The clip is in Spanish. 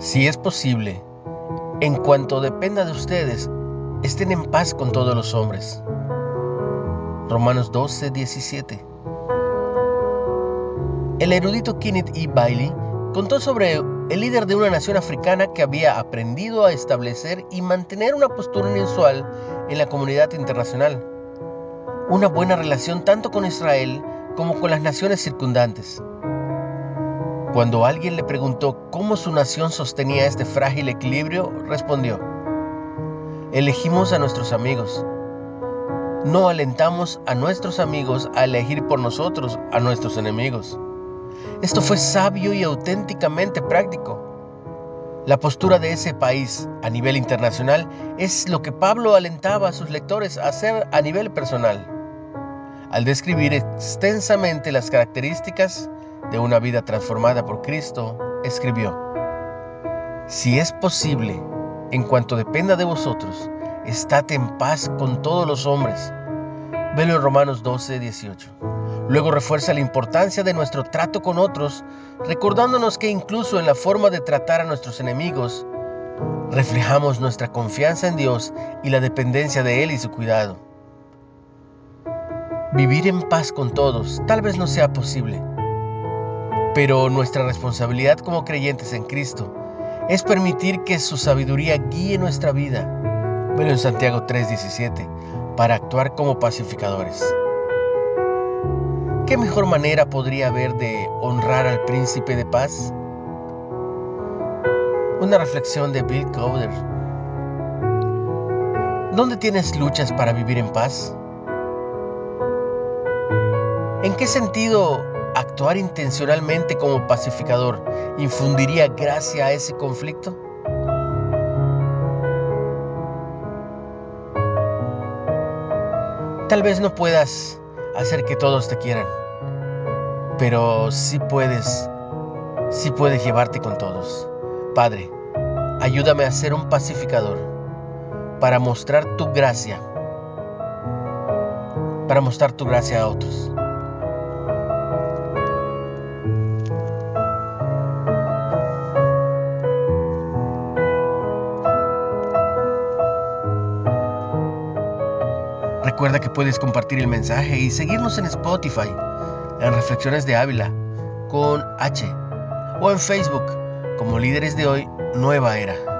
Si es posible, en cuanto dependa de ustedes, estén en paz con todos los hombres. Romanos 12, 17. El erudito Kenneth E. Bailey contó sobre el líder de una nación africana que había aprendido a establecer y mantener una postura inusual en la comunidad internacional. Una buena relación tanto con Israel como con las naciones circundantes. Cuando alguien le preguntó cómo su nación sostenía este frágil equilibrio, respondió, elegimos a nuestros amigos. No alentamos a nuestros amigos a elegir por nosotros a nuestros enemigos. Esto fue sabio y auténticamente práctico. La postura de ese país a nivel internacional es lo que Pablo alentaba a sus lectores a hacer a nivel personal. Al describir extensamente las características de una vida transformada por Cristo, escribió, Si es posible, en cuanto dependa de vosotros, estad en paz con todos los hombres. Velo en Romanos 12, 18. Luego refuerza la importancia de nuestro trato con otros, recordándonos que incluso en la forma de tratar a nuestros enemigos, reflejamos nuestra confianza en Dios y la dependencia de Él y su cuidado. Vivir en paz con todos tal vez no sea posible, pero nuestra responsabilidad como creyentes en Cristo es permitir que su sabiduría guíe nuestra vida. Bueno, en Santiago 3:17, para actuar como pacificadores. ¿Qué mejor manera podría haber de honrar al príncipe de paz? Una reflexión de Bill Cowder. ¿Dónde tienes luchas para vivir en paz? ¿En qué sentido actuar intencionalmente como pacificador infundiría gracia a ese conflicto? Tal vez no puedas hacer que todos te quieran, pero sí puedes, sí puedes llevarte con todos. Padre, ayúdame a ser un pacificador para mostrar tu gracia, para mostrar tu gracia a otros. Recuerda que puedes compartir el mensaje y seguirnos en Spotify, en Reflexiones de Ávila, con H, o en Facebook, como líderes de hoy, Nueva Era.